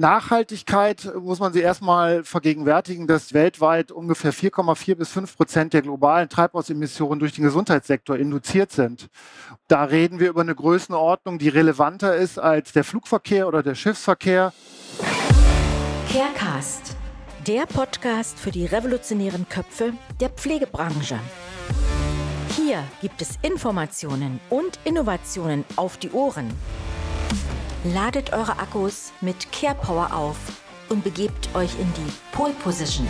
Nachhaltigkeit muss man sich erstmal vergegenwärtigen, dass weltweit ungefähr 4,4 bis 5 Prozent der globalen Treibhausemissionen durch den Gesundheitssektor induziert sind. Da reden wir über eine Größenordnung, die relevanter ist als der Flugverkehr oder der Schiffsverkehr. Carecast, der Podcast für die revolutionären Köpfe der Pflegebranche. Hier gibt es Informationen und Innovationen auf die Ohren. Ladet eure Akkus mit Care Power auf und begebt euch in die Pole Position.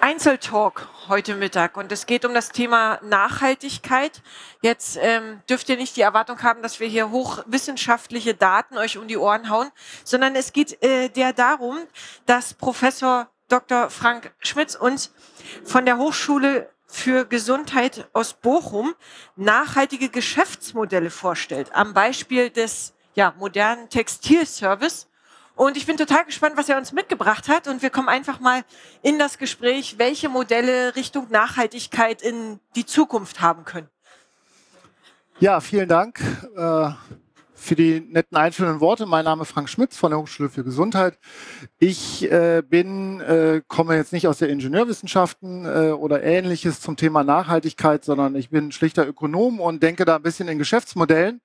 Einzeltalk heute Mittag und es geht um das Thema Nachhaltigkeit. Jetzt ähm, dürft ihr nicht die Erwartung haben, dass wir hier hochwissenschaftliche Daten euch um die Ohren hauen, sondern es geht äh, der darum, dass Professor Dr. Frank Schmitz uns von der Hochschule für Gesundheit aus Bochum nachhaltige Geschäftsmodelle vorstellt, am Beispiel des ja, modernen Textilservice. Und ich bin total gespannt, was er uns mitgebracht hat. Und wir kommen einfach mal in das Gespräch, welche Modelle Richtung Nachhaltigkeit in die Zukunft haben können. Ja, vielen Dank. Äh für die netten einführenden Worte. Mein Name ist Frank Schmitz von der Hochschule für Gesundheit. Ich äh, bin, äh, komme jetzt nicht aus der Ingenieurwissenschaften äh, oder ähnliches zum Thema Nachhaltigkeit, sondern ich bin schlichter Ökonom und denke da ein bisschen in Geschäftsmodellen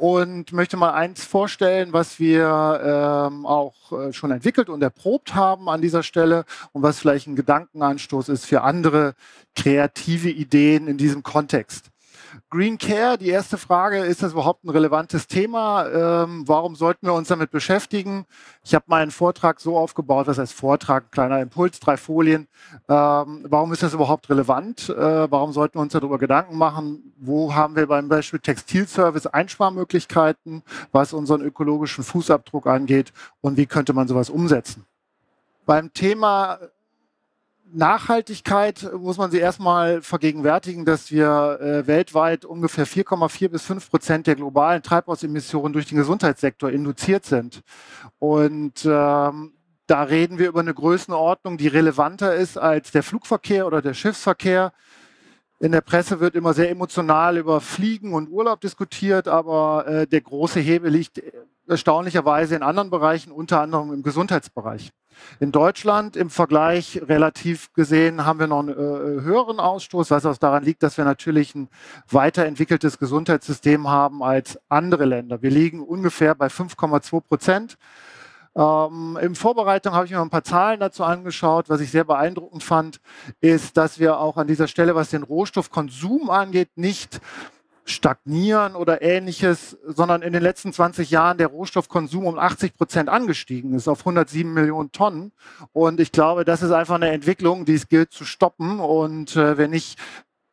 und möchte mal eins vorstellen, was wir ähm, auch äh, schon entwickelt und erprobt haben an dieser Stelle und was vielleicht ein Gedankenanstoß ist für andere kreative Ideen in diesem Kontext. Green Care, die erste Frage, ist das überhaupt ein relevantes Thema? Ähm, warum sollten wir uns damit beschäftigen? Ich habe meinen Vortrag so aufgebaut, was heißt Vortrag, kleiner Impuls, drei Folien. Ähm, warum ist das überhaupt relevant? Äh, warum sollten wir uns darüber Gedanken machen? Wo haben wir beim Beispiel Textilservice Einsparmöglichkeiten, was unseren ökologischen Fußabdruck angeht? Und wie könnte man sowas umsetzen? Beim Thema Nachhaltigkeit muss man sich erstmal vergegenwärtigen, dass wir äh, weltweit ungefähr 4,4 bis 5 Prozent der globalen Treibhausemissionen durch den Gesundheitssektor induziert sind. Und ähm, da reden wir über eine Größenordnung, die relevanter ist als der Flugverkehr oder der Schiffsverkehr. In der Presse wird immer sehr emotional über Fliegen und Urlaub diskutiert, aber äh, der große Hebel liegt erstaunlicherweise in anderen Bereichen, unter anderem im Gesundheitsbereich. In Deutschland im Vergleich relativ gesehen haben wir noch einen äh, höheren Ausstoß, was auch daran liegt, dass wir natürlich ein weiterentwickeltes Gesundheitssystem haben als andere Länder. Wir liegen ungefähr bei 5,2 Prozent. Ähm, in Vorbereitung habe ich mir ein paar Zahlen dazu angeschaut. Was ich sehr beeindruckend fand, ist, dass wir auch an dieser Stelle, was den Rohstoffkonsum angeht, nicht stagnieren oder ähnliches, sondern in den letzten 20 Jahren der Rohstoffkonsum um 80 Prozent angestiegen ist auf 107 Millionen Tonnen. Und ich glaube, das ist einfach eine Entwicklung, die es gilt zu stoppen und äh, wenn nicht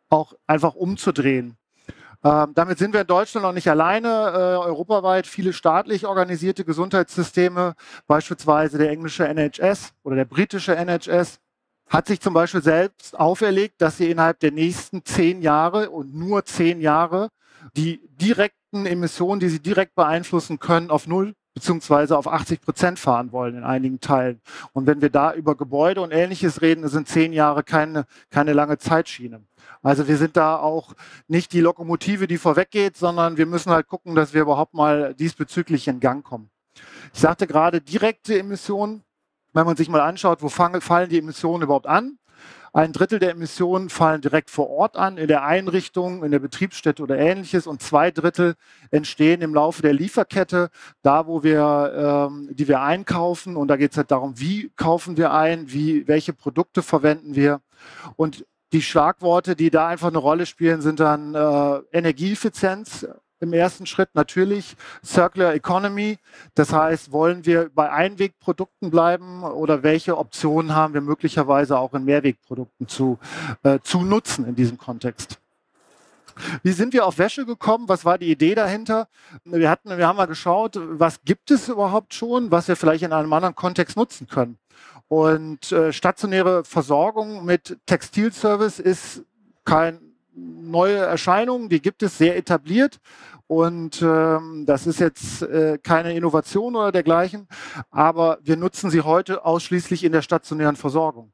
auch einfach umzudrehen. Ähm, damit sind wir in Deutschland noch nicht alleine. Äh, europaweit viele staatlich organisierte Gesundheitssysteme, beispielsweise der englische NHS oder der britische NHS, hat sich zum Beispiel selbst auferlegt, dass sie innerhalb der nächsten zehn Jahre und nur zehn Jahre die direkten Emissionen, die sie direkt beeinflussen können, auf null beziehungsweise auf 80 Prozent fahren wollen in einigen Teilen. Und wenn wir da über Gebäude und ähnliches reden, sind zehn Jahre keine, keine lange Zeitschiene. Also wir sind da auch nicht die Lokomotive, die vorweggeht, sondern wir müssen halt gucken, dass wir überhaupt mal diesbezüglich in Gang kommen. Ich sagte gerade direkte Emissionen wenn man sich mal anschaut, wo fallen die Emissionen überhaupt an? Ein Drittel der Emissionen fallen direkt vor Ort an, in der Einrichtung, in der Betriebsstätte oder ähnliches. Und zwei Drittel entstehen im Laufe der Lieferkette, da wo wir, ähm, die wir einkaufen. Und da geht es halt darum, wie kaufen wir ein, wie, welche Produkte verwenden wir. Und die Schlagworte, die da einfach eine Rolle spielen, sind dann äh, Energieeffizienz, im ersten Schritt natürlich Circular Economy. Das heißt, wollen wir bei Einwegprodukten bleiben oder welche Optionen haben wir möglicherweise auch in Mehrwegprodukten zu, äh, zu nutzen in diesem Kontext? Wie sind wir auf Wäsche gekommen? Was war die Idee dahinter? Wir, hatten, wir haben mal geschaut, was gibt es überhaupt schon, was wir vielleicht in einem anderen Kontext nutzen können. Und äh, stationäre Versorgung mit Textilservice ist kein neue Erscheinung, die gibt es sehr etabliert. Und ähm, das ist jetzt äh, keine Innovation oder dergleichen, aber wir nutzen sie heute ausschließlich in der stationären Versorgung.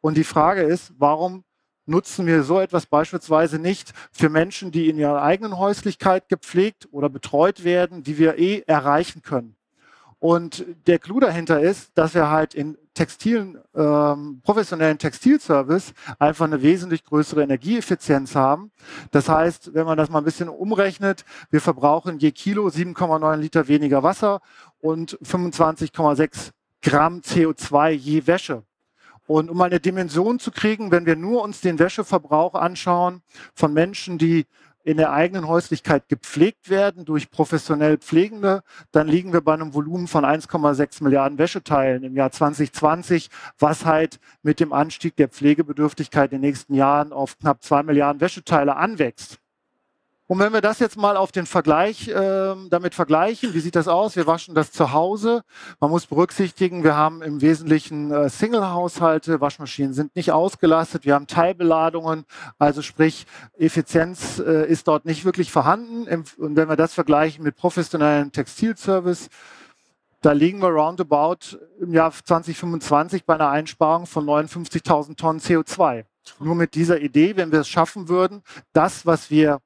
Und die Frage ist, warum nutzen wir so etwas beispielsweise nicht für Menschen, die in ihrer eigenen Häuslichkeit gepflegt oder betreut werden, die wir eh erreichen können. Und der Clou dahinter ist, dass wir halt in textilen, ähm, professionellen Textilservice einfach eine wesentlich größere Energieeffizienz haben. Das heißt, wenn man das mal ein bisschen umrechnet, wir verbrauchen je Kilo 7,9 Liter weniger Wasser und 25,6 Gramm CO2 je Wäsche. Und um eine Dimension zu kriegen, wenn wir nur uns den Wäscheverbrauch anschauen von Menschen, die in der eigenen Häuslichkeit gepflegt werden durch professionell Pflegende, dann liegen wir bei einem Volumen von 1,6 Milliarden Wäscheteilen im Jahr 2020, was halt mit dem Anstieg der Pflegebedürftigkeit in den nächsten Jahren auf knapp zwei Milliarden Wäscheteile anwächst. Und wenn wir das jetzt mal auf den Vergleich äh, damit vergleichen, wie sieht das aus? Wir waschen das zu Hause. Man muss berücksichtigen, wir haben im Wesentlichen äh, Single-Haushalte, Waschmaschinen sind nicht ausgelastet, wir haben Teilbeladungen, also sprich Effizienz äh, ist dort nicht wirklich vorhanden. Und wenn wir das vergleichen mit professionellen Textilservice, da liegen wir roundabout im Jahr 2025 bei einer Einsparung von 59.000 Tonnen CO2. Nur mit dieser Idee, wenn wir es schaffen würden, das, was wir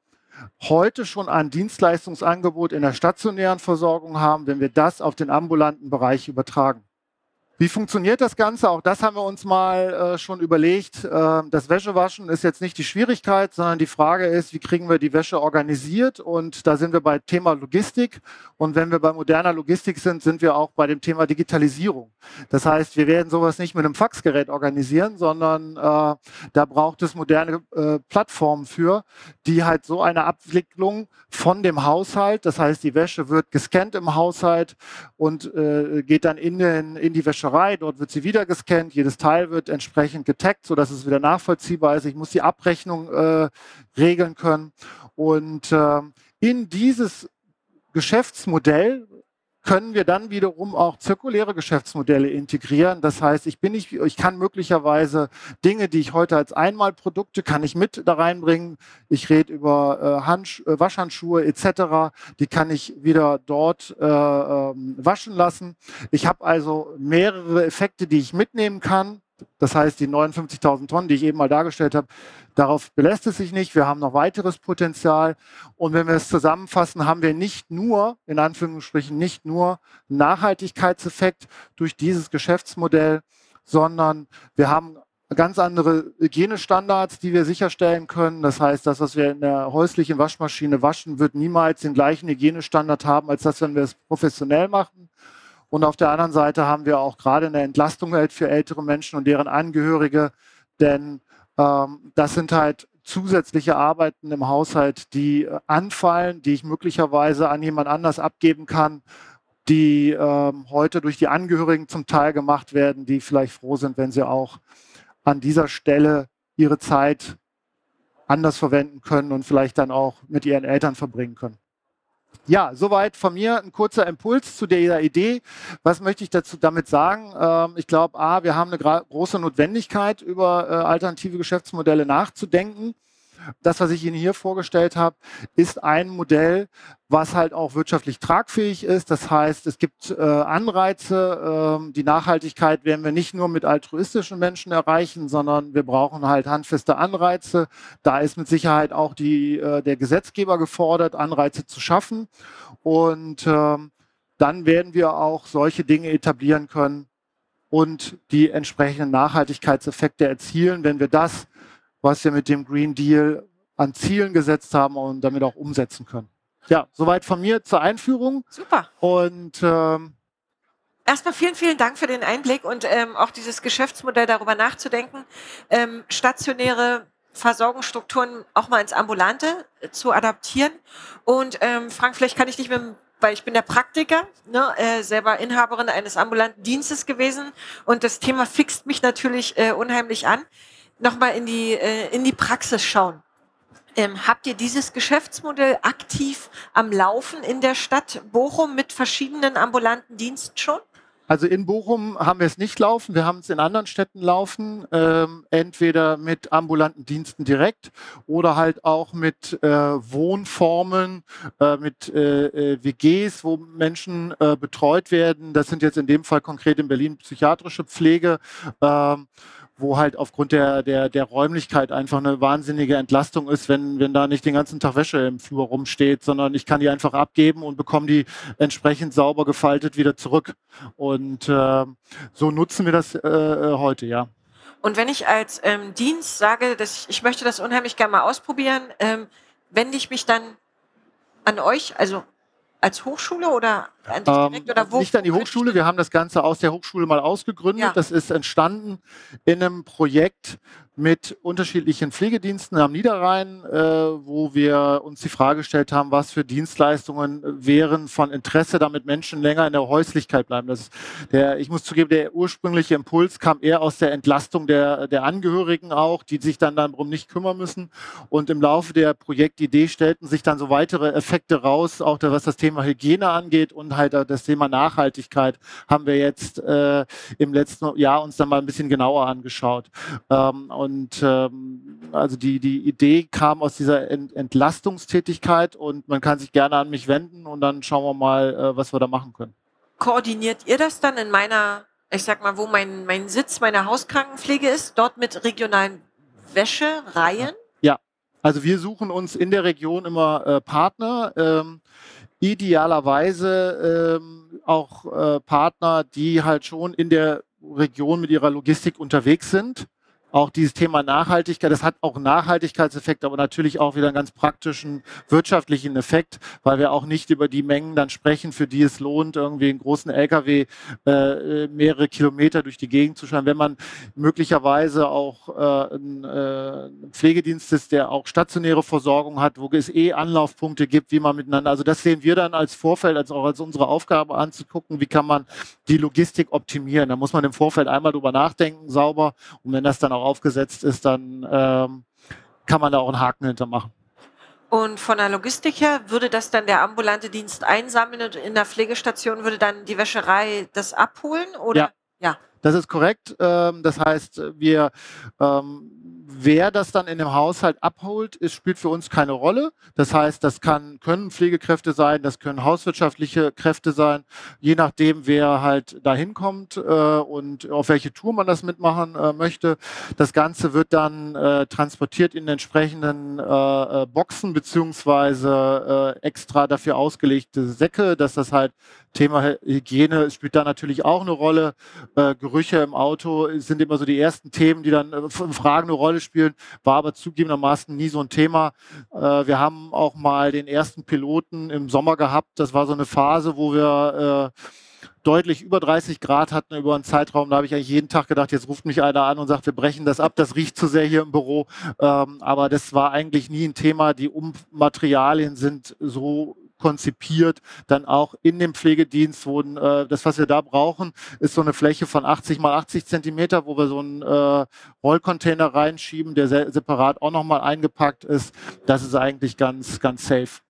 heute schon ein Dienstleistungsangebot in der stationären Versorgung haben, wenn wir das auf den ambulanten Bereich übertragen. Wie funktioniert das Ganze? Auch das haben wir uns mal äh, schon überlegt. Äh, das Wäschewaschen ist jetzt nicht die Schwierigkeit, sondern die Frage ist, wie kriegen wir die Wäsche organisiert? Und da sind wir bei Thema Logistik. Und wenn wir bei moderner Logistik sind, sind wir auch bei dem Thema Digitalisierung. Das heißt, wir werden sowas nicht mit einem Faxgerät organisieren, sondern äh, da braucht es moderne äh, Plattformen für, die halt so eine Abwicklung von dem Haushalt, das heißt, die Wäsche wird gescannt im Haushalt und äh, geht dann in, den, in die Wäsche Wäscherei, dort wird sie wieder gescannt, jedes Teil wird entsprechend getaggt, sodass es wieder nachvollziehbar ist. Ich muss die Abrechnung äh, regeln können. Und äh, in dieses Geschäftsmodell können wir dann wiederum auch zirkuläre Geschäftsmodelle integrieren. Das heißt, ich bin nicht, ich kann möglicherweise Dinge, die ich heute als Einmalprodukte kann ich mit da reinbringen. Ich rede über äh, Handsch äh, Waschhandschuhe etc. Die kann ich wieder dort äh, ähm, waschen lassen. Ich habe also mehrere Effekte, die ich mitnehmen kann. Das heißt, die 59.000 Tonnen, die ich eben mal dargestellt habe, darauf belässt es sich nicht. Wir haben noch weiteres Potenzial. Und wenn wir es zusammenfassen, haben wir nicht nur, in Anführungsstrichen, nicht nur Nachhaltigkeitseffekt durch dieses Geschäftsmodell, sondern wir haben ganz andere Hygienestandards, die wir sicherstellen können. Das heißt, das, was wir in der häuslichen Waschmaschine waschen, wird niemals den gleichen Hygienestandard haben, als das, wenn wir es professionell machen. Und auf der anderen Seite haben wir auch gerade eine Entlastung für ältere Menschen und deren Angehörige, denn ähm, das sind halt zusätzliche Arbeiten im Haushalt, die äh, anfallen, die ich möglicherweise an jemand anders abgeben kann, die ähm, heute durch die Angehörigen zum Teil gemacht werden, die vielleicht froh sind, wenn sie auch an dieser Stelle ihre Zeit anders verwenden können und vielleicht dann auch mit ihren Eltern verbringen können. Ja, soweit von mir ein kurzer Impuls zu der Idee. Was möchte ich dazu damit sagen? Ähm, ich glaube, A, wir haben eine große Notwendigkeit, über äh, alternative Geschäftsmodelle nachzudenken das, was ich Ihnen hier vorgestellt habe, ist ein Modell, was halt auch wirtschaftlich tragfähig ist. Das heißt, es gibt äh, Anreize. Äh, die Nachhaltigkeit werden wir nicht nur mit altruistischen Menschen erreichen, sondern wir brauchen halt handfeste Anreize. Da ist mit Sicherheit auch die, äh, der Gesetzgeber gefordert, Anreize zu schaffen. Und ähm, dann werden wir auch solche Dinge etablieren können und die entsprechenden Nachhaltigkeitseffekte erzielen, wenn wir das was wir mit dem Green Deal an Zielen gesetzt haben und damit auch umsetzen können. Ja, soweit von mir zur Einführung. Super. Und ähm, Erstmal vielen, vielen Dank für den Einblick und ähm, auch dieses Geschäftsmodell darüber nachzudenken, ähm, stationäre Versorgungsstrukturen auch mal ins Ambulante äh, zu adaptieren. Und ähm, Frank, vielleicht kann ich dich mit weil ich bin der Praktiker, ne, äh, selber Inhaberin eines ambulanten Dienstes gewesen und das Thema fixt mich natürlich äh, unheimlich an nochmal in die, äh, in die Praxis schauen. Ähm, habt ihr dieses Geschäftsmodell aktiv am Laufen in der Stadt Bochum mit verschiedenen ambulanten Diensten schon? Also in Bochum haben wir es nicht laufen, wir haben es in anderen Städten laufen, ähm, entweder mit ambulanten Diensten direkt oder halt auch mit äh, Wohnformen, äh, mit äh, äh WGs, wo Menschen äh, betreut werden. Das sind jetzt in dem Fall konkret in Berlin psychiatrische Pflege. Wo halt aufgrund der, der, der Räumlichkeit einfach eine wahnsinnige Entlastung ist, wenn, wenn da nicht den ganzen Tag Wäsche im Flur rumsteht, sondern ich kann die einfach abgeben und bekomme die entsprechend sauber gefaltet wieder zurück. Und äh, so nutzen wir das äh, äh heute, ja. Und wenn ich als ähm, Dienst sage, dass ich, ich möchte das unheimlich gerne mal ausprobieren, ähm, wende ich mich dann an euch, also als Hochschule oder an dich direkt ähm? Nicht an die Hochschule. Wir haben das Ganze aus der Hochschule mal ausgegründet. Ja. Das ist entstanden in einem Projekt mit unterschiedlichen Pflegediensten am Niederrhein, äh, wo wir uns die Frage gestellt haben, was für Dienstleistungen wären von Interesse, damit Menschen länger in der Häuslichkeit bleiben. Das ist der, ich muss zugeben, der ursprüngliche Impuls kam eher aus der Entlastung der, der Angehörigen auch, die sich dann darum nicht kümmern müssen. Und im Laufe der Projektidee stellten sich dann so weitere Effekte raus, auch was das Thema Hygiene angeht und halt das Thema Nachhaltigkeit haben wir jetzt äh, im letzten Jahr uns dann mal ein bisschen genauer angeschaut. Ähm, und ähm, also die, die Idee kam aus dieser Ent Entlastungstätigkeit und man kann sich gerne an mich wenden und dann schauen wir mal, äh, was wir da machen können. Koordiniert ihr das dann in meiner, ich sag mal, wo mein, mein Sitz meiner Hauskrankenpflege ist, dort mit regionalen Wäschereien? Ja, also wir suchen uns in der Region immer äh, Partner. Ähm, idealerweise ähm, auch äh, Partner, die halt schon in der Region mit ihrer Logistik unterwegs sind auch dieses Thema Nachhaltigkeit, das hat auch einen Nachhaltigkeitseffekt, aber natürlich auch wieder einen ganz praktischen wirtschaftlichen Effekt, weil wir auch nicht über die Mengen dann sprechen, für die es lohnt, irgendwie einen großen LKW äh, mehrere Kilometer durch die Gegend zu schauen. Wenn man möglicherweise auch äh, ein, äh, Pflegedienst ist, der auch stationäre Versorgung hat, wo es eh Anlaufpunkte gibt, wie man miteinander, also das sehen wir dann als Vorfeld, als auch als unsere Aufgabe anzugucken, wie kann man die Logistik optimieren. Da muss man im Vorfeld einmal drüber nachdenken, sauber, und wenn das dann auch auch aufgesetzt ist, dann ähm, kann man da auch einen Haken hintermachen. Und von der Logistik her würde das dann der ambulante Dienst einsammeln und in der Pflegestation würde dann die Wäscherei das abholen? Oder? Ja. ja. Das ist korrekt. Ähm, das heißt, wir ähm, Wer das dann in dem Haushalt abholt, ist, spielt für uns keine Rolle. Das heißt, das kann, können Pflegekräfte sein, das können hauswirtschaftliche Kräfte sein, je nachdem, wer halt da hinkommt äh, und auf welche Tour man das mitmachen äh, möchte. Das Ganze wird dann äh, transportiert in entsprechenden Boxen beziehungsweise äh, extra dafür ausgelegte Säcke, dass das halt Thema Hygiene spielt da natürlich auch eine Rolle. Gerüche im Auto sind immer so die ersten Themen, die dann äh, Fragen eine Rolle spielen, war aber zugegebenermaßen nie so ein Thema. Äh, wir haben auch mal den ersten Piloten im Sommer gehabt. Das war so eine Phase, wo wir äh, deutlich über 30 Grad hatten über einen Zeitraum. Da habe ich eigentlich jeden Tag gedacht, jetzt ruft mich einer an und sagt, wir brechen das ab, das riecht zu sehr hier im Büro. Ähm, aber das war eigentlich nie ein Thema. Die Ummaterialien sind so konzipiert, dann auch in dem Pflegedienst, wo äh, das, was wir da brauchen, ist so eine Fläche von 80 mal 80 Zentimeter, wo wir so einen äh, Rollcontainer reinschieben, der se separat auch nochmal eingepackt ist. Das ist eigentlich ganz, ganz safe.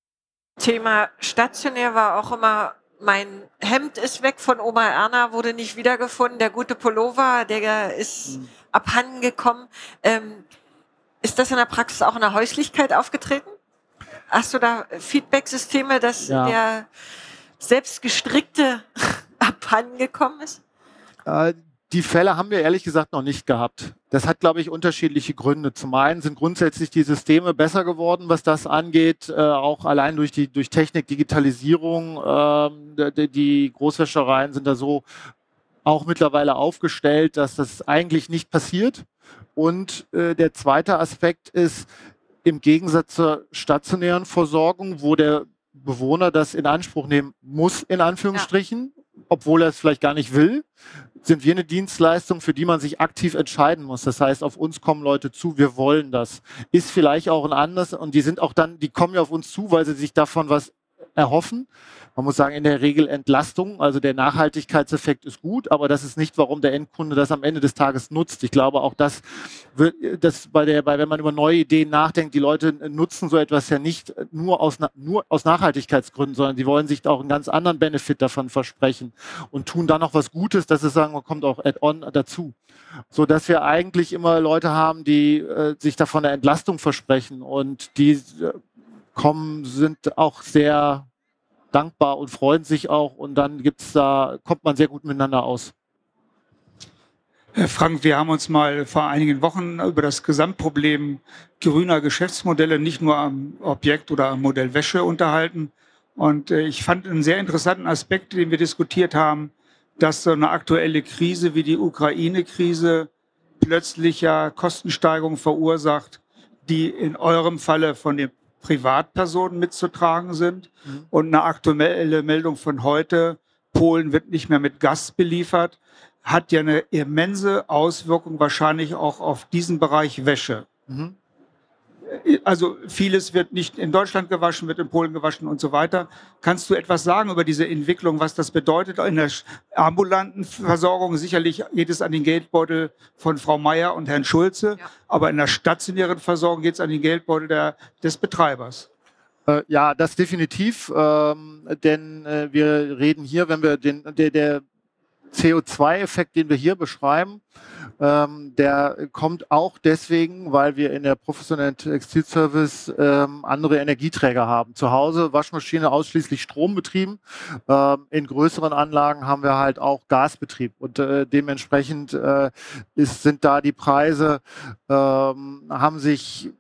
Thema stationär war auch immer mein Hemd ist weg von Oma Erna, wurde nicht wiedergefunden. Der gute Pullover, der ist mhm. abhanden gekommen. Ähm, ist das in der Praxis auch in der Häuslichkeit aufgetreten? Hast du da Feedback-Systeme, dass ja. der selbstgestrickte abhanden gekommen ist? Äh, die Fälle haben wir ehrlich gesagt noch nicht gehabt. Das hat, glaube ich, unterschiedliche Gründe. Zum einen sind grundsätzlich die Systeme besser geworden, was das angeht, äh, auch allein durch die durch Technik, Digitalisierung. Äh, die, die Großwäschereien sind da so auch mittlerweile aufgestellt, dass das eigentlich nicht passiert. Und äh, der zweite Aspekt ist, im Gegensatz zur stationären Versorgung, wo der Bewohner das in Anspruch nehmen muss, in Anführungsstrichen, ja. obwohl er es vielleicht gar nicht will, sind wir eine Dienstleistung, für die man sich aktiv entscheiden muss. Das heißt, auf uns kommen Leute zu, wir wollen das. Ist vielleicht auch ein anderes und die sind auch dann, die kommen ja auf uns zu, weil sie sich davon was erhoffen. Man muss sagen, in der Regel Entlastung, also der Nachhaltigkeitseffekt ist gut, aber das ist nicht, warum der Endkunde das am Ende des Tages nutzt. Ich glaube auch, das wird, das bei der, bei, wenn man über neue Ideen nachdenkt, die Leute nutzen so etwas ja nicht nur aus, nur aus Nachhaltigkeitsgründen, sondern die wollen sich auch einen ganz anderen Benefit davon versprechen und tun dann noch was Gutes, dass sie sagen, man kommt auch Add-on dazu. So dass wir eigentlich immer Leute haben, die äh, sich davon eine Entlastung versprechen und die äh, kommen, sind auch sehr dankbar und freuen sich auch und dann gibt's da, kommt man sehr gut miteinander aus. Herr Frank, wir haben uns mal vor einigen Wochen über das Gesamtproblem grüner Geschäftsmodelle, nicht nur am Objekt oder am Modell Wäsche unterhalten. Und äh, ich fand einen sehr interessanten Aspekt, den wir diskutiert haben, dass so eine aktuelle Krise wie die Ukraine-Krise plötzlich ja Kostensteigerungen verursacht, die in eurem Falle von den Privatpersonen mitzutragen sind. Mhm. Und eine aktuelle Meldung von heute, Polen wird nicht mehr mit Gas beliefert, hat ja eine immense Auswirkung wahrscheinlich auch auf diesen Bereich Wäsche. Mhm also vieles wird nicht in Deutschland gewaschen, wird in Polen gewaschen und so weiter. Kannst du etwas sagen über diese Entwicklung, was das bedeutet in der ambulanten Versorgung? Sicherlich geht es an den Geldbeutel von Frau Meier und Herrn Schulze, ja. aber in der stationären Versorgung geht es an den Geldbeutel der, des Betreibers. Äh, ja, das definitiv, ähm, denn äh, wir reden hier, wenn wir den, der, der CO2-Effekt, den wir hier beschreiben, ähm, der kommt auch deswegen, weil wir in der professionellen Textilservice ähm, andere Energieträger haben. Zu Hause Waschmaschine ausschließlich strombetrieben. Ähm, in größeren Anlagen haben wir halt auch Gasbetrieb und äh, dementsprechend äh, ist, sind da die Preise, ähm, haben sich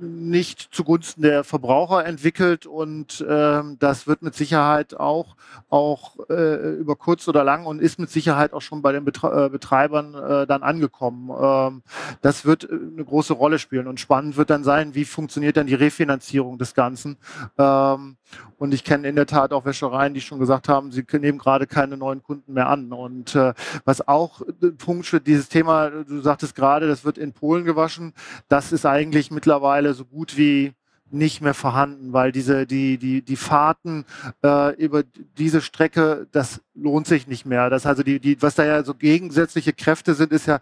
nicht zugunsten der Verbraucher entwickelt und ähm, das wird mit Sicherheit auch, auch äh, über kurz oder lang und ist mit Sicherheit auch schon bei den Betre äh, Betreibern äh, dann angekommen. Ähm, das wird äh, eine große Rolle spielen und spannend wird dann sein, wie funktioniert dann die Refinanzierung des Ganzen. Ähm, und ich kenne in der Tat auch Wäschereien, die schon gesagt haben, sie nehmen gerade keine neuen Kunden mehr an. Und äh, was auch Punkt steht, dieses Thema, du sagtest gerade, das wird in Polen gewaschen, das ist eigentlich mittlerweile so gut wie nicht mehr vorhanden, weil diese die die die Fahrten äh, über diese Strecke, das lohnt sich nicht mehr. Das also die die was da ja so gegensätzliche Kräfte sind, ist ja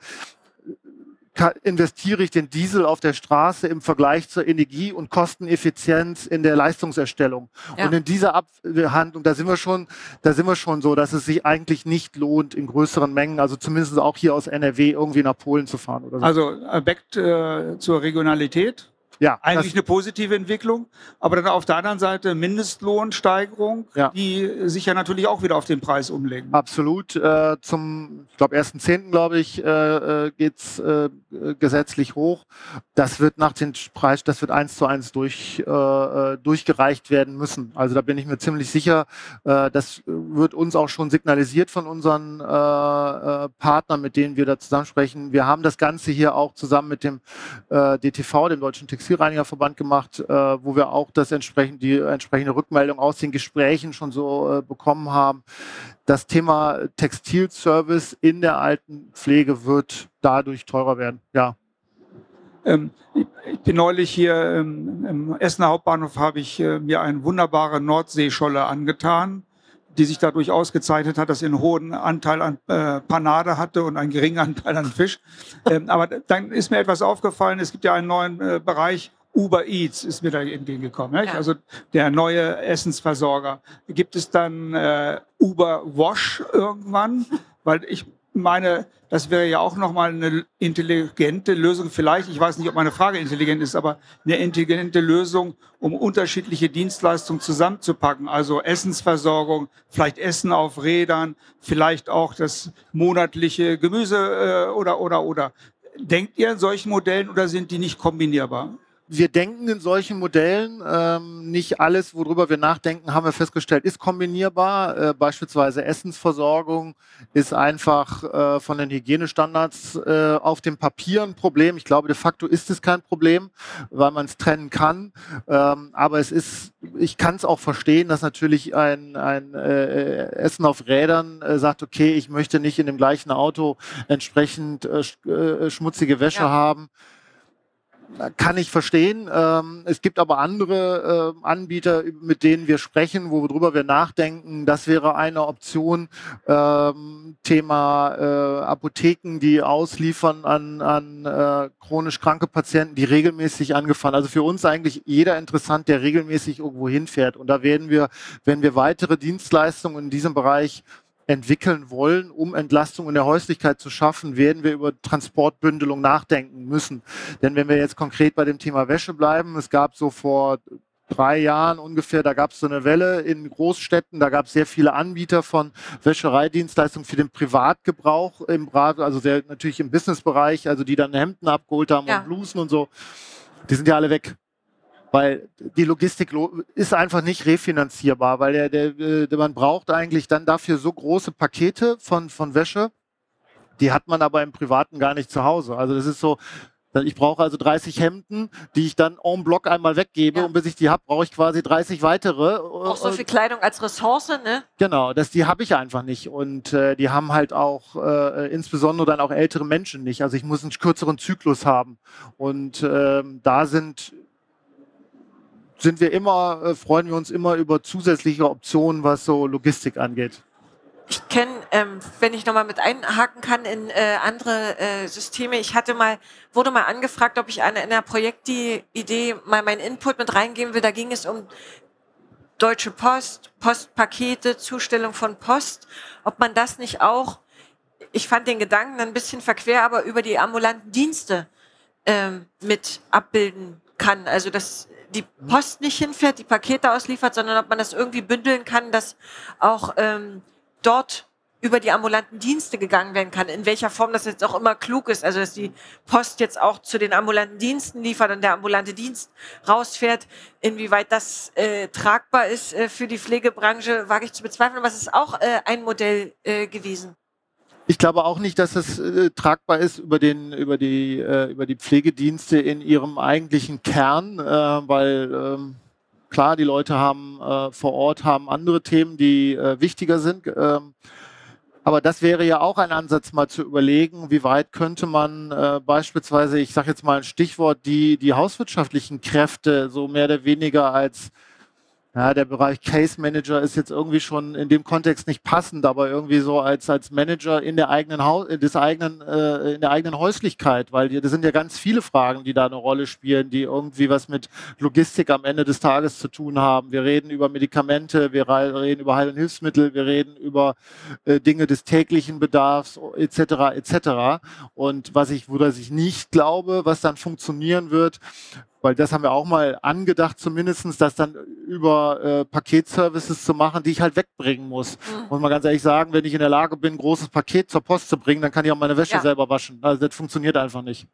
investiere ich den Diesel auf der Straße im Vergleich zur Energie- und Kosteneffizienz in der Leistungserstellung. Ja. Und in dieser Abhandlung, da sind wir schon, da sind wir schon so, dass es sich eigentlich nicht lohnt, in größeren Mengen, also zumindest auch hier aus NRW irgendwie nach Polen zu fahren oder so. Also äh, back äh, zur Regionalität. Ja, eigentlich eine positive Entwicklung, aber dann auf der anderen Seite Mindestlohnsteigerung, ja. die sich ja natürlich auch wieder auf den Preis umlegen. Absolut. Äh, zum, ich glaube, 1.10. glaube ich, äh, äh geht es äh, gesetzlich hoch. Das wird nach dem Preis, das wird eins zu eins durch, äh, äh, durchgereicht werden müssen. Also da bin ich mir ziemlich sicher, äh, das wird uns auch schon signalisiert von unseren Partnern, mit denen wir da zusammen sprechen. Wir haben das Ganze hier auch zusammen mit dem DTV, dem Deutschen Textil Textilreinigerverband gemacht, äh, wo wir auch das entsprechend, die entsprechende Rückmeldung aus den Gesprächen schon so äh, bekommen haben. Das Thema Textilservice in der Altenpflege wird dadurch teurer werden. Ja. Ähm, ich bin neulich hier ähm, im Essener Hauptbahnhof, habe ich äh, mir eine wunderbare Nordseescholle angetan die sich dadurch ausgezeichnet hat, dass sie einen hohen Anteil an äh, Panade hatte und einen geringen Anteil an Fisch. Ähm, aber dann ist mir etwas aufgefallen, es gibt ja einen neuen äh, Bereich, Uber Eats ist mir da entgegengekommen. Ja. Also der neue Essensversorger. Gibt es dann äh, Uber Wash irgendwann? Weil ich meine, das wäre ja auch nochmal eine intelligente Lösung. Vielleicht, ich weiß nicht, ob meine Frage intelligent ist, aber eine intelligente Lösung, um unterschiedliche Dienstleistungen zusammenzupacken. Also Essensversorgung, vielleicht Essen auf Rädern, vielleicht auch das monatliche Gemüse äh, oder, oder, oder. Denkt ihr in solchen Modellen oder sind die nicht kombinierbar? Wir denken in solchen Modellen. Ähm, nicht alles, worüber wir nachdenken, haben wir festgestellt, ist kombinierbar. Äh, beispielsweise Essensversorgung ist einfach äh, von den Hygienestandards äh, auf dem Papier ein Problem. Ich glaube, de facto ist es kein Problem, weil man es trennen kann. Ähm, aber es ist, ich kann es auch verstehen, dass natürlich ein, ein äh, Essen auf Rädern äh, sagt, okay, ich möchte nicht in dem gleichen Auto entsprechend äh, äh schmutzige Wäsche ja. haben kann ich verstehen. Ähm, es gibt aber andere äh, Anbieter, mit denen wir sprechen, worüber wir nachdenken. Das wäre eine Option. Ähm, Thema äh, Apotheken, die ausliefern an, an äh, chronisch kranke Patienten, die regelmäßig angefahren. Also für uns eigentlich jeder interessant, der regelmäßig irgendwo hinfährt. Und da werden wir, wenn wir weitere Dienstleistungen in diesem Bereich entwickeln wollen, um Entlastung in der Häuslichkeit zu schaffen, werden wir über Transportbündelung nachdenken müssen. Denn wenn wir jetzt konkret bei dem Thema Wäsche bleiben, es gab so vor drei Jahren ungefähr, da gab es so eine Welle in Großstädten, da gab es sehr viele Anbieter von Wäschereidienstleistungen für den Privatgebrauch im also sehr natürlich im Businessbereich, also die dann Hemden abgeholt haben ja. und Blusen und so. Die sind ja alle weg. Weil die Logistik ist einfach nicht refinanzierbar, weil der, der, der, man braucht eigentlich dann dafür so große Pakete von, von Wäsche, die hat man aber im Privaten gar nicht zu Hause. Also das ist so, ich brauche also 30 Hemden, die ich dann en bloc einmal weggebe ja. und bis ich die habe, brauche ich quasi 30 weitere. Auch so viel Kleidung als Ressource, ne? Genau, das, die habe ich einfach nicht. Und äh, die haben halt auch äh, insbesondere dann auch ältere Menschen nicht. Also ich muss einen kürzeren Zyklus haben. Und ähm, da sind sind wir immer, äh, freuen wir uns immer über zusätzliche Optionen, was so Logistik angeht. Ich kenne, ähm, wenn ich nochmal mit einhaken kann in äh, andere äh, Systeme, ich hatte mal, wurde mal angefragt, ob ich in einer Projektidee mal meinen Input mit reingeben will. Da ging es um Deutsche Post, Postpakete, Zustellung von Post, ob man das nicht auch, ich fand den Gedanken ein bisschen verquer, aber über die ambulanten Dienste ähm, mit abbilden kann. Also dass die Post nicht hinfährt, die Pakete ausliefert, sondern ob man das irgendwie bündeln kann, dass auch ähm, dort über die ambulanten Dienste gegangen werden kann, in welcher Form das jetzt auch immer klug ist. Also dass die Post jetzt auch zu den ambulanten Diensten liefert und der ambulante Dienst rausfährt. Inwieweit das äh, tragbar ist äh, für die Pflegebranche, wage ich zu bezweifeln. Aber es ist auch äh, ein Modell äh, gewesen. Ich glaube auch nicht, dass es äh, tragbar ist über, den, über, die, äh, über die Pflegedienste in ihrem eigentlichen Kern, weil ähm Klar, die Leute haben äh, vor Ort haben andere Themen, die äh, wichtiger sind. Ähm, aber das wäre ja auch ein Ansatz, mal zu überlegen, wie weit könnte man äh, beispielsweise, ich sage jetzt mal ein Stichwort, die, die hauswirtschaftlichen Kräfte so mehr oder weniger als ja, der Bereich Case Manager ist jetzt irgendwie schon in dem Kontext nicht passend, aber irgendwie so als, als Manager in der eigenen Haus, des eigenen, äh, in der eigenen Häuslichkeit, weil das sind ja ganz viele Fragen, die da eine Rolle spielen, die irgendwie was mit Logistik am Ende des Tages zu tun haben. Wir reden über Medikamente, wir reden über Heil- und Hilfsmittel, wir reden über äh, Dinge des täglichen Bedarfs etc. etc. Und was ich, wo ich nicht glaube, was dann funktionieren wird, weil das haben wir auch mal angedacht, zumindestens, das dann über äh, Paketservices zu machen, die ich halt wegbringen muss. Mhm. Muss man ganz ehrlich sagen, wenn ich in der Lage bin, ein großes Paket zur Post zu bringen, dann kann ich auch meine Wäsche ja. selber waschen. Also das funktioniert einfach nicht.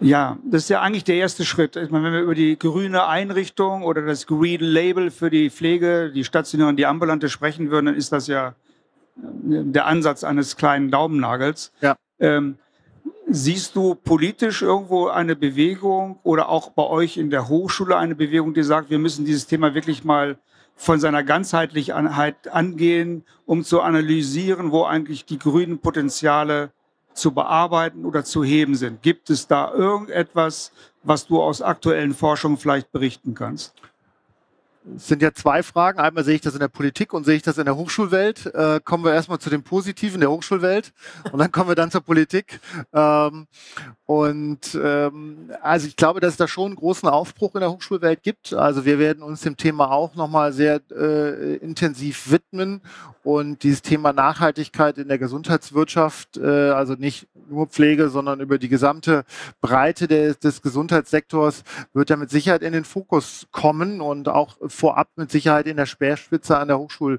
Ja, das ist ja eigentlich der erste Schritt. Ich meine, wenn wir über die grüne Einrichtung oder das Green Label für die Pflege, die stationäre und die ambulante sprechen würden, dann ist das ja äh, der Ansatz eines kleinen Daumennagels. Ja. Ähm, Siehst du politisch irgendwo eine Bewegung oder auch bei euch in der Hochschule eine Bewegung, die sagt, wir müssen dieses Thema wirklich mal von seiner Ganzheitlichkeit angehen, um zu analysieren, wo eigentlich die grünen Potenziale zu bearbeiten oder zu heben sind? Gibt es da irgendetwas, was du aus aktuellen Forschungen vielleicht berichten kannst? Es sind ja zwei Fragen. Einmal sehe ich das in der Politik und sehe ich das in der Hochschulwelt. Äh, kommen wir erstmal zu dem Positiven der Hochschulwelt und dann kommen wir dann zur Politik. Ähm, und ähm, also ich glaube, dass es da schon einen großen Aufbruch in der Hochschulwelt gibt. Also wir werden uns dem Thema auch nochmal sehr äh, intensiv widmen und dieses Thema Nachhaltigkeit in der Gesundheitswirtschaft, äh, also nicht nur Pflege, sondern über die gesamte Breite des, des Gesundheitssektors wird ja mit Sicherheit in den Fokus kommen und auch vorab mit Sicherheit in der Speerspitze an der Hochschul,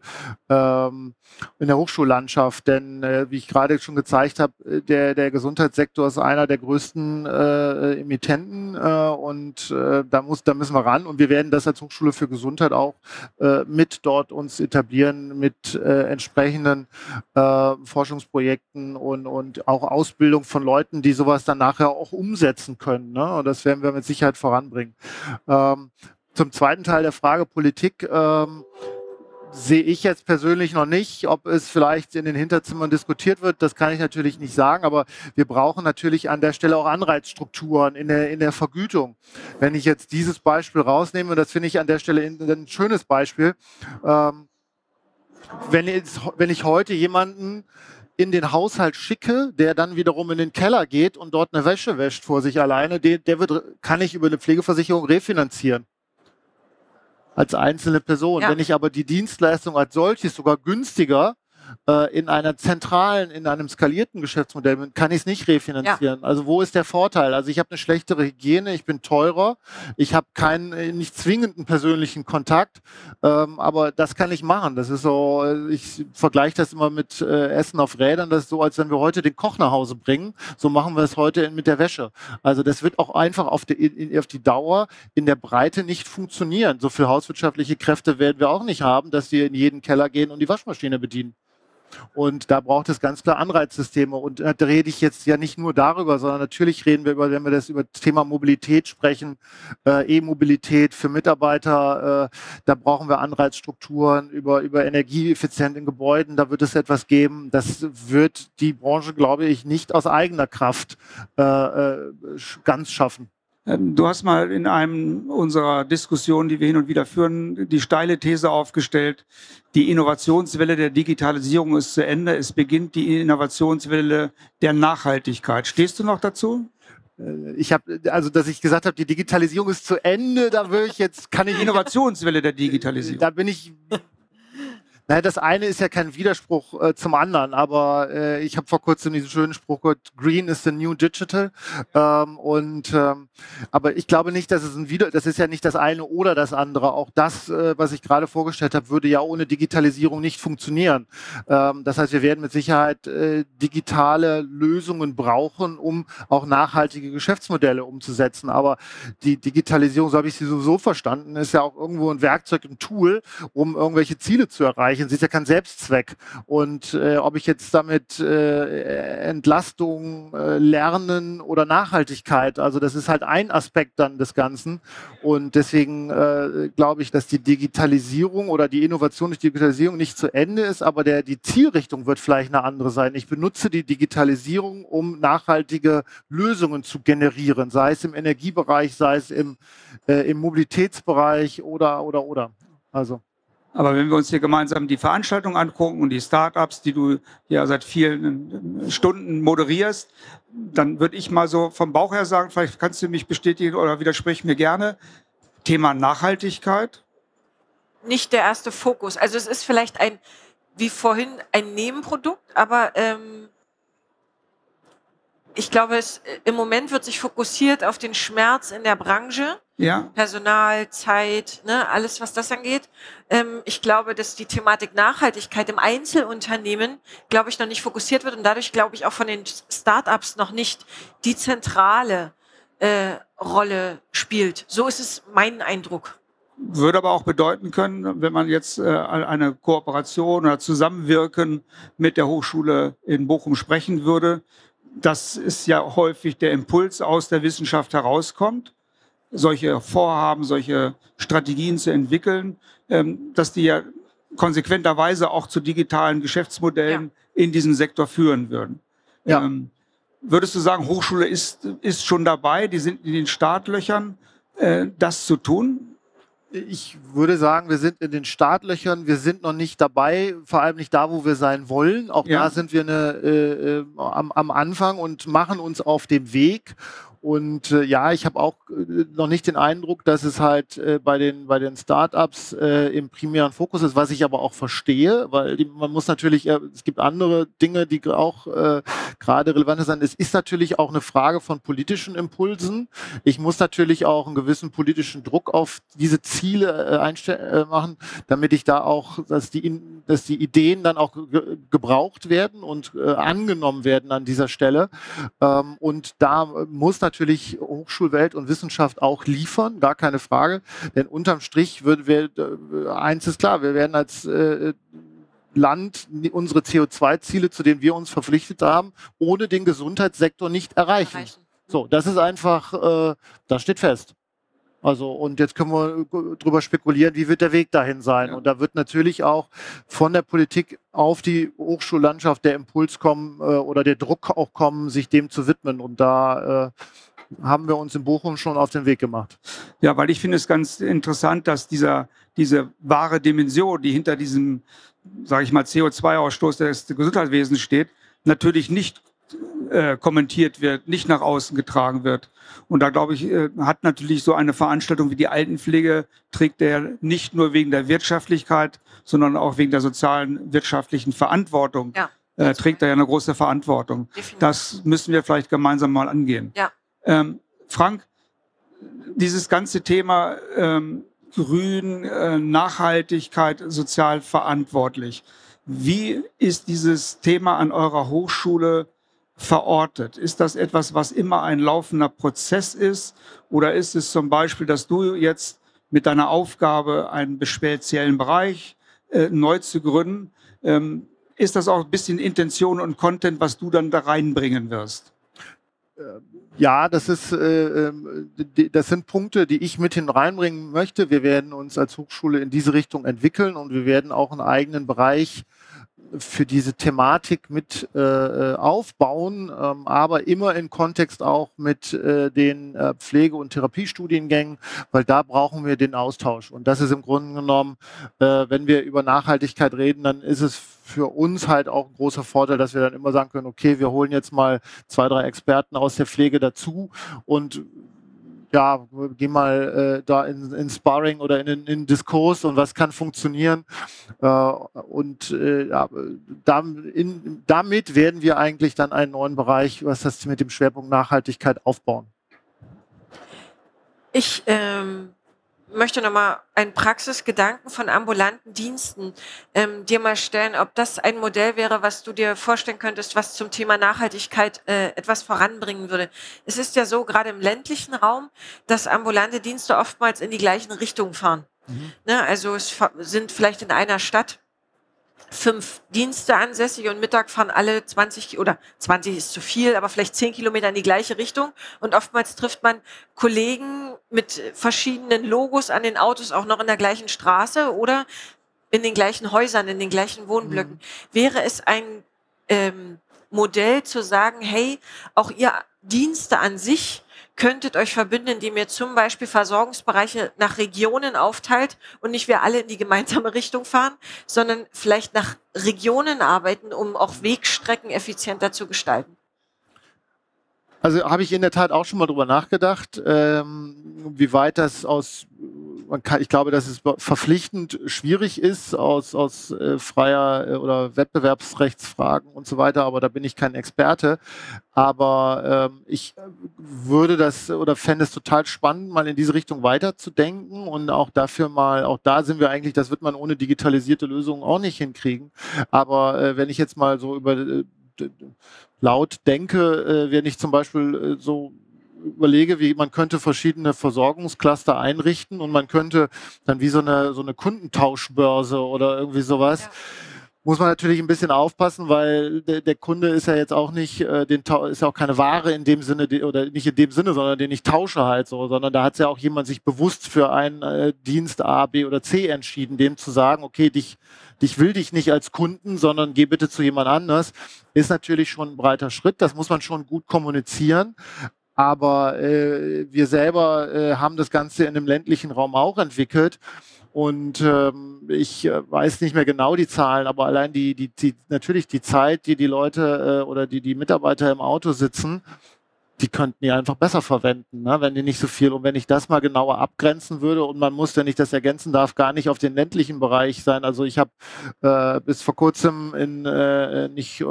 ähm, in der Hochschullandschaft. Denn äh, wie ich gerade schon gezeigt habe, äh, der, der Gesundheitssektor ist einer der größten äh, Emittenten äh, und äh, da, muss, da müssen wir ran. Und wir werden das als Hochschule für Gesundheit auch äh, mit dort uns etablieren mit äh, entsprechenden äh, Forschungsprojekten und, und auch Ausbildung von Leuten, die sowas dann nachher auch umsetzen können. Ne? Und das werden wir mit Sicherheit voranbringen. Ähm, zum zweiten Teil der Frage Politik ähm, sehe ich jetzt persönlich noch nicht, ob es vielleicht in den Hinterzimmern diskutiert wird. Das kann ich natürlich nicht sagen, aber wir brauchen natürlich an der Stelle auch Anreizstrukturen in der, in der Vergütung. Wenn ich jetzt dieses Beispiel rausnehme, und das finde ich an der Stelle ein schönes Beispiel, ähm, wenn, jetzt, wenn ich heute jemanden in den Haushalt schicke, der dann wiederum in den Keller geht und dort eine Wäsche wäscht vor sich alleine, der, der wird, kann ich über eine Pflegeversicherung refinanzieren als einzelne Person. Ja. Wenn ich aber die Dienstleistung als solches sogar günstiger Äh, in einer zentralen, in einem skalierten Geschäftsmodell kann ich es nicht refinanzieren. Ja. Also wo ist der Vorteil? Also ich habe eine schlechtere Hygiene, ich bin teurer, ich habe keinen äh, nicht zwingenden persönlichen Kontakt, ähm, aber das kann ich machen. Das ist so, äh, ich vergleiche das immer mit äh, Essen auf Rädern. Das ist so, als wenn wir heute den Koch nach Hause bringen. So machen wir es heute mit der Wäsche. Also das wird auch einfach auf die, in, auf die Dauer in der Breite nicht funktionieren. So viel hauswirtschaftliche Kräfte werden wir auch nicht haben, dass die in jeden Keller gehen und die Waschmaschine bedienen. Und da braucht es ganz klar Anreizsysteme. Und da rede ich jetzt ja nicht nur darüber, sondern natürlich reden wir über, wenn wir das über das Thema Mobilität sprechen, äh, E-Mobilität für Mitarbeiter, äh, da brauchen wir Anreizstrukturen über, über Energieeffizient in Gebäuden, da wird es etwas geben. Das wird die Branche, glaube ich, nicht aus eigener Kraft äh, äh ganz schaffen. Ähm, du hast mal in einem unserer Diskussionen, die wir hin und wieder führen, die steile These aufgestellt, die Innovationswelle der Digitalisierung ist zu Ende, es beginnt die Innovationswelle der Nachhaltigkeit. Stehst du noch dazu? Äh, ich habe, also dass ich gesagt habe, die Digitalisierung ist zu Ende, da würde ich jetzt, kann ich. Innovationswelle der Digitalisierung. Da bin ich naja, das eine ist ja kein Widerspruch äh, zum anderen, aber äh, ich habe vor kurzem diesen schönen Spruch gehört, Green is the new digital. Ähm, und ähm, aber ich glaube nicht, dass es ein Wider, das ist ja nicht das eine oder das andere. Auch das, äh, was ich gerade vorgestellt habe, würde ja ohne Digitalisierung nicht funktionieren. Ähm, das heißt, wir werden mit Sicherheit äh, digitale Lösungen brauchen, um auch nachhaltige Geschäftsmodelle umzusetzen. Aber die Digitalisierung, so habe ich sie sowieso verstanden, ist ja auch irgendwo ein Werkzeug, ein Tool, um irgendwelche Ziele zu erreichen erreichen. Sie ist ja kein Selbstzweck. Und äh, ob ich jetzt damit äh, Entlastung, äh, Lernen oder Nachhaltigkeit, also das ist halt ein Aspekt dann des Ganzen. Und deswegen äh, glaube ich, dass die Digitalisierung oder die Innovation durch Digitalisierung nicht zu Ende ist, aber der, die Zielrichtung wird vielleicht eine andere sein. Ich benutze die Digitalisierung, um nachhaltige Lösungen zu generieren, sei es im Energiebereich, sei es im, äh, im Mobilitätsbereich oder, oder, oder. Also. Aber wenn wir uns hier gemeinsam die Veranstaltung angucken und die Startups, die du ja seit vielen Stunden moderierst, dann würde ich mal so vom Bauch her sagen, vielleicht kannst du mich bestätigen oder widersprich mir gerne, Thema Nachhaltigkeit. Nicht der erste Fokus. Also es ist vielleicht ein, wie vorhin, ein Nebenprodukt, aber ähm, ich glaube, es, im Moment wird sich fokussiert auf den Schmerz in der Branche. Ja. Personal, Zeit, ne, alles, was das angeht. Ähm, ich glaube, dass die Thematik Nachhaltigkeit im Einzelunternehmen, glaube ich, noch nicht fokussiert wird und dadurch, glaube ich, auch von den Startups noch nicht die zentrale äh, Rolle spielt. So ist es mein Eindruck. Würde aber auch bedeuten können, wenn man jetzt äh, eine Kooperation oder Zusammenwirken mit der Hochschule in Bochum sprechen würde, das ist ja häufig der Impuls aus der Wissenschaft herauskommt, solche Vorhaben, solche Strategien zu entwickeln, ähm, dass die ja konsequenterweise auch zu digitalen Geschäftsmodellen ja. in diesem Sektor führen würden. Ja. Ähm, würdest du sagen, Hochschule ist, ist schon dabei, die sind in den Startlöchern, äh, das zu tun? Ich würde sagen, wir sind in den Startlöchern, wir sind noch nicht dabei, vor allem nicht da, wo wir sein wollen. Auch ja. da sind wir eine, äh, äh am, am Anfang und machen uns auf dem Weg. Und äh, ja, ich habe auch äh, noch nicht den Eindruck, dass es halt äh, bei den bei den Startups äh, im primären Fokus ist, was ich aber auch verstehe, weil die, man muss natürlich, äh, es gibt andere Dinge, die auch äh, gerade relevant sind. Es ist natürlich auch eine Frage von politischen Impulsen. Ich muss natürlich auch einen gewissen politischen Druck auf diese Ziele einstellen machen, damit ich da auch, dass die dass die Ideen dann auch ge gebraucht werden und angenommen werden an dieser Stelle. Ähm, und da muss natürlich natürlich Hochschulwelt und Wissenschaft auch liefern, gar keine Frage. Denn unterm Strich wird, wir, äh, eins ist klar, wir werden als äh, Land unsere CO2-Ziele, zu denen wir uns verpflichtet haben, ohne den Gesundheitssektor nicht erreichen. erreichen. So, das ist einfach, äh, das steht fest. Also, und jetzt können wir drüber spekulieren, wie wird der Weg dahin sein. Ja. Und da wird natürlich auch von der Politik auf die Hochschullandschaft der Impuls kommen äh, oder der Druck auch kommen, sich dem zu widmen. Und da äh, haben wir uns in Bochum schon auf den Weg gemacht. Ja, weil ich finde es ganz interessant, dass dieser, diese wahre Dimension, die hinter diesem, sage ich mal, CO2-Ausstoß des Gesundheitswesens steht, natürlich nicht äh, kommentiert wird, nicht nach außen getragen wird. Und da glaube ich, äh, hat natürlich so eine Veranstaltung wie die Altenpflege, trägt er nicht nur wegen der Wirtschaftlichkeit, sondern auch wegen der sozialen, wirtschaftlichen Verantwortung. Ja. Äh, trägt er ja eine große Verantwortung. Definitiv. Das müssen wir vielleicht gemeinsam mal angehen. Ja. Ähm, Frank, dieses ganze Thema ähm, Grün, äh, Nachhaltigkeit, sozial verantwortlich. Wie ist dieses Thema an eurer Hochschule verortet? Ist das etwas, was immer ein laufender Prozess ist? Oder ist es zum Beispiel, dass du jetzt mit deiner Aufgabe einen speziellen Bereich äh, neu zu gründen, ähm, ist das auch ein bisschen Intention und Content, was du dann da reinbringen wirst? Ja, das ist, äh, ähm, das sind Punkte, die ich mit hineinbringen möchte. Wir werden uns als Hochschule in diese Richtung entwickeln und wir werden auch einen eigenen Bereich für diese Thematik mit äh, äh, aufbauen, ähm, aber immer in Kontext auch mit äh, den äh, Pflege- und Therapiestudiengängen, weil da brauchen wir den Austausch. Und das ist im Grunde genommen, äh, wenn wir über Nachhaltigkeit reden, dann ist es für uns halt auch ein großer Vorteil, dass wir dann immer sagen können, okay, wir holen jetzt mal zwei, drei Experten aus der Pflege dazu und ja, geh mal äh, da in, in Sparring oder in, in, in Diskurs und was kann funktionieren. Äh, und äh, ja, damit werden wir eigentlich dann einen neuen Bereich, was das mit dem Schwerpunkt Nachhaltigkeit aufbauen. Ich ähm, möchte nochmal einen Praxisgedanken von ambulanten Diensten ähm, dir mal stellen, ob das ein Modell wäre, was du dir vorstellen könntest, was zum Thema Nachhaltigkeit äh, etwas voranbringen würde. Es ist ja so, gerade im ländlichen Raum, dass ambulante Dienste oftmals in die gleichen Richtungen fahren. Mhm. Ne, also es sind vielleicht in einer Stadt fünf Dienste ansässig und Mittag fahren alle 20 oder 20 ist zu viel, aber vielleicht 10 Kilometer in die gleiche Richtung. Und oftmals trifft man Kollegen mit verschiedenen Logos an den Autos auch noch in der gleichen Straße oder in den gleichen Häusern, in den gleichen Wohnblöcken. Mhm. Wäre es ein ähm, Modell zu sagen, hey, auch ihr Dienste an sich könntet euch verbünden, indem ihr zum Beispiel Versorgungsbereiche nach Regionen aufteilt und nicht wir alle in die gemeinsame Richtung fahren, sondern vielleicht nach Regionen arbeiten, um auch Wegstrecken effizienter zu gestalten. Also habe ich in der Tat auch schon mal drüber nachgedacht, ähm, wie weit das aus, man kann, ich glaube, dass es verpflichtend schwierig ist aus, aus äh, freier äh, oder Wettbewerbsrechtsfragen und so weiter, aber da bin ich kein Experte. Aber ähm, ich würde das oder fände es total spannend, mal in diese Richtung weiterzudenken und auch dafür mal, auch da sind wir eigentlich, das wird man ohne digitalisierte Lösungen auch nicht hinkriegen. Aber äh, wenn ich jetzt mal so über äh, laut denke, äh, wenn ich zum Beispiel äh, so überlege, wie man könnte verschiedene Versorgungscluster einrichten und man könnte dann wie so eine so eine Kundentauschbörse oder irgendwie sowas. Ja. Muss man natürlich ein bisschen aufpassen, weil der, der Kunde ist ja jetzt auch nicht, äh, den, ist ja auch keine Ware in dem Sinne, die, oder nicht in dem Sinne, sondern den ich tausche halt so, sondern da hat ja auch jemand sich bewusst für einen äh, Dienst A, B oder C entschieden, dem zu sagen, okay, dich ich will dich nicht als Kunden, sondern geh bitte zu jemand anders, ist natürlich schon ein breiter Schritt. Das muss man schon gut kommunizieren. Aber äh, wir selber äh, haben das Ganze in einem ländlichen Raum auch entwickelt. Und ähm, ich äh, weiß nicht mehr genau die Zahlen, aber allein die, die, die natürlich die Zeit, die die Leute äh, oder die, die Mitarbeiter im Auto sitzen, die könnten die einfach besser verwenden, ne? wenn die nicht so viel. Und wenn ich das mal genauer abgrenzen würde und man muss, wenn ich das ergänzen darf, gar nicht auf den ländlichen Bereich sein. Also ich habe äh, bis vor kurzem in äh, nicht äh,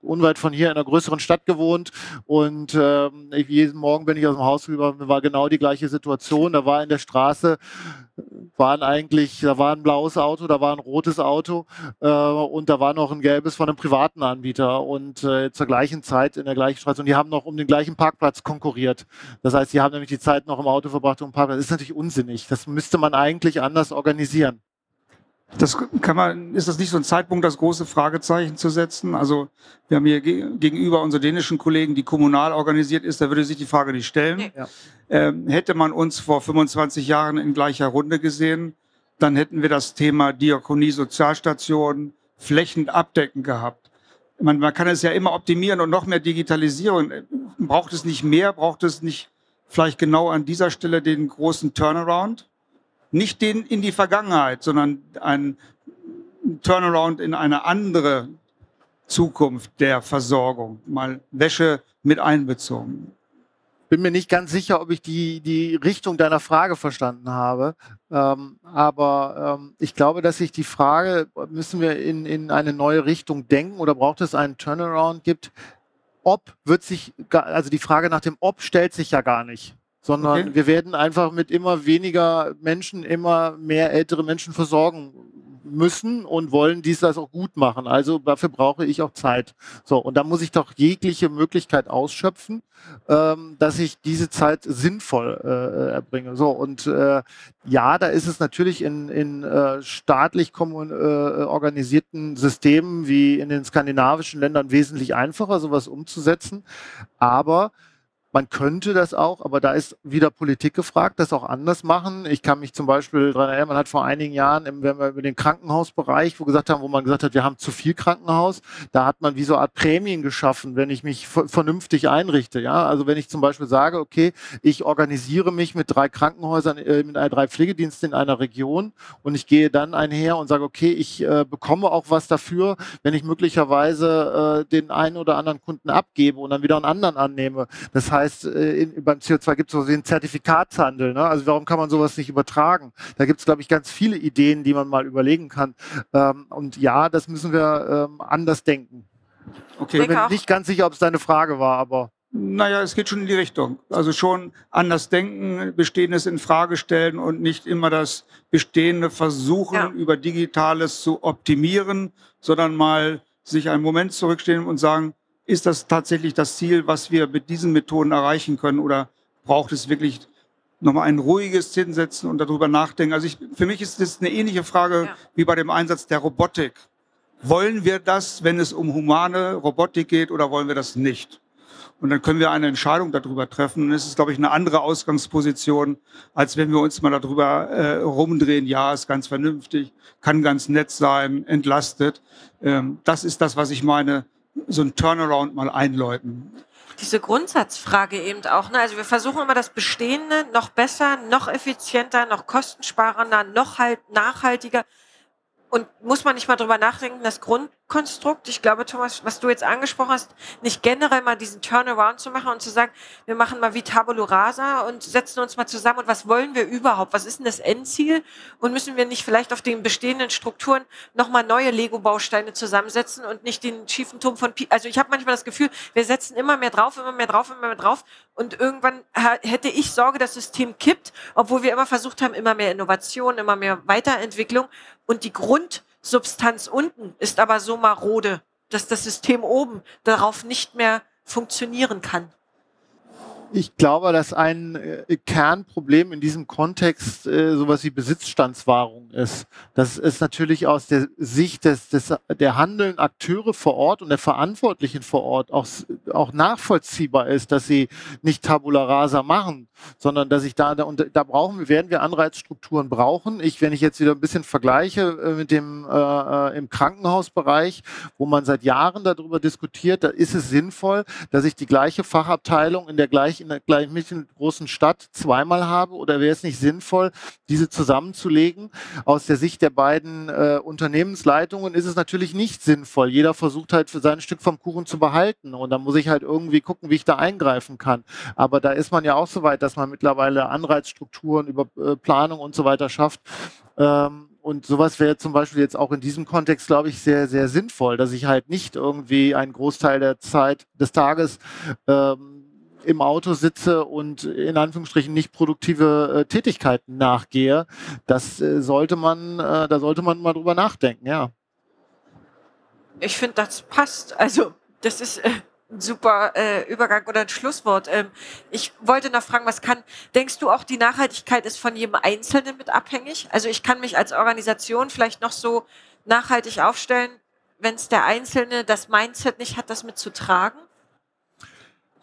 unweit von hier in einer größeren Stadt gewohnt und äh, jeden Morgen bin ich aus dem Haus rüber, war genau die gleiche Situation. Da war in der Straße waren eigentlich, da war ein blaues Auto, da war ein rotes Auto äh, und da war noch ein gelbes von einem privaten Anbieter und äh, zur gleichen Zeit in der gleichen Straße und die haben noch um den gleichen Parkplatz konkurriert. Das heißt, die haben nämlich die Zeit noch im Auto verbracht um Parkplatz. Das ist natürlich unsinnig. Das müsste man eigentlich anders organisieren. Das kann man, ist das nicht so ein Zeitpunkt, das große Fragezeichen zu setzen? Also wir haben hier gegenüber unseren dänischen Kollegen, die kommunal organisiert ist, da würde sich die Frage nicht stellen. Ja. Ähm, hätte man uns vor 25 Jahren in gleicher Runde gesehen, dann hätten wir das Thema Diakonie, Sozialstation flächend abdecken gehabt. Man, man kann es ja immer optimieren und noch mehr digitalisieren. Braucht es nicht mehr? Braucht es nicht vielleicht genau an dieser Stelle den großen Turnaround? Nicht den in die Vergangenheit, sondern ein Turnaround in eine andere Zukunft der Versorgung? Mal Wäsche mit einbezogen bin mir nicht ganz sicher, ob ich die, die Richtung deiner Frage verstanden habe. Ähm, aber ähm, ich glaube, dass sich die Frage, müssen wir in, in eine neue Richtung denken oder braucht es einen Turnaround gibt? Ob wird sich, also die Frage nach dem Ob stellt sich ja gar nicht sondern okay. wir werden einfach mit immer weniger Menschen immer mehr ältere Menschen versorgen müssen und wollen dies das auch gut machen. Also dafür brauche ich auch Zeit. So, und da muss ich doch jegliche Möglichkeit ausschöpfen, ähm, dass ich diese Zeit sinnvoll äh, erbringe. So, und äh, ja, da ist es natürlich in, in äh, staatlich kommun, äh, organisierten Systemen wie in den skandinavischen Ländern wesentlich einfacher, sowas umzusetzen. Aber man könnte das auch, aber da ist wieder Politik gefragt, das auch anders machen. Ich kann mich zum Beispiel daran erinnern, man hat vor einigen Jahren, wenn wir über den Krankenhausbereich, wo gesagt haben, wo man gesagt hat, wir haben zu viel Krankenhaus, da hat man wie so eine Art Prämien geschaffen, wenn ich mich vernünftig einrichte. Ja, also wenn ich zum Beispiel sage, okay, ich organisiere mich mit drei Krankenhäusern, äh, mit drei Pflegediensten in einer Region und ich gehe dann einher und sage, okay, ich äh, bekomme auch was dafür, wenn ich möglicherweise äh, den einen oder anderen Kunden abgebe und dann wieder einen anderen annehme. Das heißt, heißt, äh, in, beim CO2 gibt es so den Zertifikatshandel. Ne? Also warum kann man sowas nicht übertragen? Da gibt es, glaube ich, ganz viele Ideen, die man mal überlegen kann. Ähm, und ja, das müssen wir ähm, anders denken. Okay. Ich bin mir nicht ganz sicher, ob es deine Frage war, aber. Naja, es geht schon in die Richtung. Also schon anders denken, Bestehendes in Frage stellen und nicht immer das Bestehende versuchen, ja. über Digitales zu optimieren, sondern mal sich einen Moment zurückstehen und sagen, ist das tatsächlich das Ziel, was wir mit diesen Methoden erreichen können oder braucht es wirklich nochmal ein ruhiges Hinsetzen und darüber nachdenken? Also ich, für mich ist das eine ähnliche Frage ja. wie bei dem Einsatz der Robotik. Wollen wir das, wenn es um humane Robotik geht oder wollen wir das nicht? Und dann können wir eine Entscheidung darüber treffen. Und es ist, glaube ich, eine andere Ausgangsposition, als wenn wir uns mal darüber äh, rumdrehen. Ja, ist ganz vernünftig, kann ganz nett sein, entlastet. Ähm, das ist das, was ich meine so ein Turnaround mal einläuten. Diese Grundsatzfrage eben auch. Ne? Also wir versuchen immer das Bestehende noch besser, noch effizienter, noch kostensparender, noch halt nachhaltiger. Und muss man nicht mal drüber nachdenken, das Grundkonstrukt, ich glaube, Thomas, was du jetzt angesprochen hast, nicht generell mal diesen Turnaround zu machen und zu sagen, wir machen mal wie Tabula Rasa und setzen uns mal zusammen und was wollen wir überhaupt? Was ist denn das Endziel? Und müssen wir nicht vielleicht auf den bestehenden Strukturen nochmal neue Lego-Bausteine zusammensetzen und nicht den schiefen Turm von Pi Also ich habe manchmal das Gefühl, wir setzen immer mehr drauf, immer mehr drauf, immer mehr drauf und irgendwann hätte ich Sorge, das System kippt, obwohl wir immer versucht haben, immer mehr Innovation, immer mehr Weiterentwicklung und die Grundsubstanz unten ist aber so marode, dass das System oben darauf nicht mehr funktionieren kann. Ich glaube, dass ein äh, Kernproblem in diesem Kontext äh, sowas wie Besitzstandswahrung ist. Das ist natürlich aus der Sicht des, des, der handelnden Akteure vor Ort und der Verantwortlichen vor Ort auch, auch nachvollziehbar ist, dass sie nicht Tabula Rasa machen, sondern dass ich da, da, und da brauchen werden wir Anreizstrukturen brauchen. Ich, wenn ich jetzt wieder ein bisschen vergleiche äh, mit dem äh, äh im Krankenhausbereich, wo man seit Jahren darüber diskutiert, da ist es sinnvoll, dass ich die gleiche Fachabteilung in der gleichen ich in der gleich mittelgroßen Stadt zweimal habe? Oder wäre es nicht sinnvoll, diese zusammenzulegen? Aus der Sicht der beiden äh, Unternehmensleitungen ist es natürlich nicht sinnvoll. Jeder versucht halt für sein Stück vom Kuchen zu behalten. Und da muss ich halt irgendwie gucken, wie ich da eingreifen kann. Aber da ist man ja auch so weit, dass man mittlerweile Anreizstrukturen über äh, Planung und so weiter schafft. Ähm, und sowas wäre zum Beispiel jetzt auch in diesem Kontext, glaube ich, sehr, sehr sinnvoll, dass ich halt nicht irgendwie einen Großteil der Zeit des Tages ähm, im Auto sitze und in Anführungsstrichen nicht produktive äh, Tätigkeiten nachgehe. Das äh, sollte man, äh, da sollte man mal drüber nachdenken, ja. Ich finde, das passt. Also, das ist äh, ein super äh, Übergang oder ein Schlusswort. Ähm, ich wollte noch fragen, was kann, denkst du auch, die Nachhaltigkeit ist von jedem Einzelnen mit abhängig? Also ich kann mich als Organisation vielleicht noch so nachhaltig aufstellen, wenn es der Einzelne das Mindset nicht hat, das mitzutragen?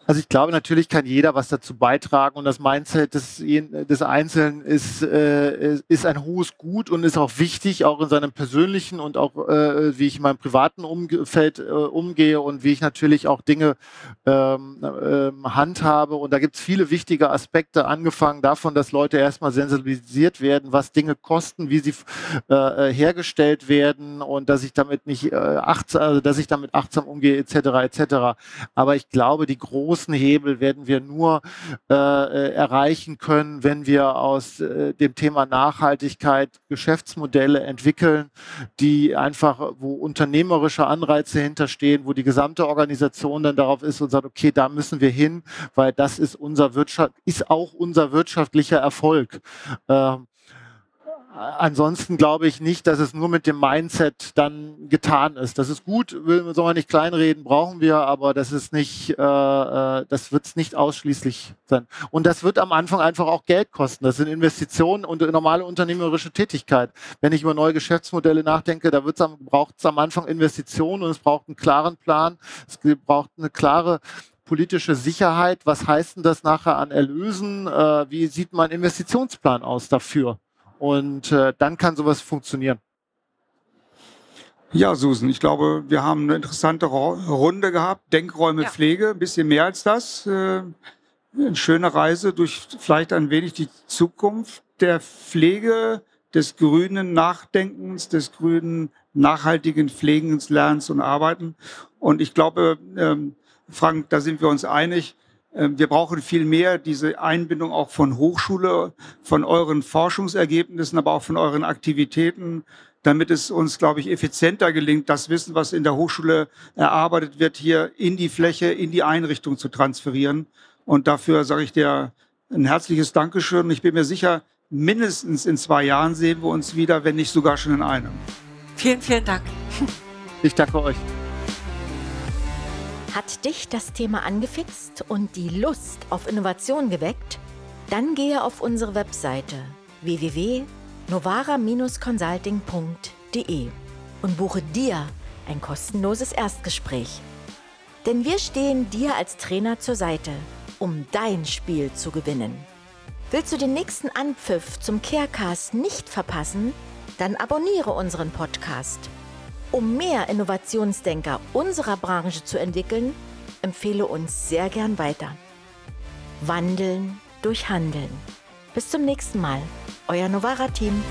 Also ich glaube, natürlich kann jeder was dazu beitragen und das Mindset des, des Einzelnen ist, äh, ist ein hohes Gut und ist auch wichtig, auch in seinem persönlichen und auch, äh, wie ich in meinem privaten Umfeld äh, umgehe und wie ich natürlich auch Dinge ähm, äh, handhabe. Und da gibt es viele wichtige Aspekte, angefangen davon, dass Leute erstmal sensibilisiert werden, was Dinge kosten, wie sie äh, äh, hergestellt werden und dass ich damit nicht äh, achtsam, also dass ich damit achtsam umgehe, etc. etc. Aber ich glaube, die große großen Hebel werden wir nur äh, äh, erreichen können, wenn wir aus äh, dem Thema Nachhaltigkeit Geschäftsmodelle entwickeln, die einfach, wo unternehmerische Anreize hinterstehen, wo die gesamte Organisation dann darauf ist und sagt, okay, da müssen wir hin, weil das ist unser Wirtschaft, ist auch unser wirtschaftlicher Erfolg. Ähm, ansonsten glaube ich nicht, dass es nur mit dem Mindset dann getan ist. Das ist gut, will, soll man nicht kleinreden, brauchen wir, aber das ist nicht, äh, äh das wird es nicht ausschließlich sein. Und das wird am Anfang einfach auch Geld kosten. Das sind Investitionen und normale unternehmerische Tätigkeit. Wenn ich über neue Geschäftsmodelle nachdenke, da braucht es am Anfang Investitionen und es braucht einen klaren Plan. Es braucht eine klare politische Sicherheit. Was heißt denn das nachher an Erlösen? Äh, wie sieht mein Investitionsplan aus dafür? Und äh, dann kann sowas funktionieren. Ja, Susan, ich glaube, wir haben eine interessante Runde gehabt. Denkräume ja. Pflege, ein bisschen mehr als das. Äh, eine schöne Reise durch vielleicht ein wenig die Zukunft der Pflege, des grünen Nachdenkens, des grünen nachhaltigen Pflegens, Lernens und Arbeiten. Und ich glaube, ähm, Frank, da sind wir uns einig, wir brauchen viel mehr diese Einbindung auch von Hochschule, von euren Forschungsergebnissen, aber auch von euren Aktivitäten, damit es uns, glaube ich, effizienter gelingt, das Wissen, was in der Hochschule erarbeitet wird, hier in die Fläche, in die Einrichtung zu transferieren. Und dafür sage ich dir ein herzliches Dankeschön. Ich bin mir sicher, mindestens in zwei Jahren sehen wir uns wieder, wenn nicht sogar schon in einem. Vielen, vielen Dank. Ich danke euch. Hat dich das Thema angefixt und die Lust auf Innovation geweckt? Dann gehe auf unsere Webseite www.novara-consulting.de und buche dir ein kostenloses Erstgespräch. Denn wir stehen dir als Trainer zur Seite, um dein Spiel zu gewinnen. Willst du den nächsten Anpfiff zum Carecast nicht verpassen? Dann abonniere unseren Podcast um mehr Innovationsdenker unserer Branche zu entwickeln, empfehle uns sehr gern weiter. Wandeln durch Handeln. Bis zum nächsten Mal, euer Novara-Team.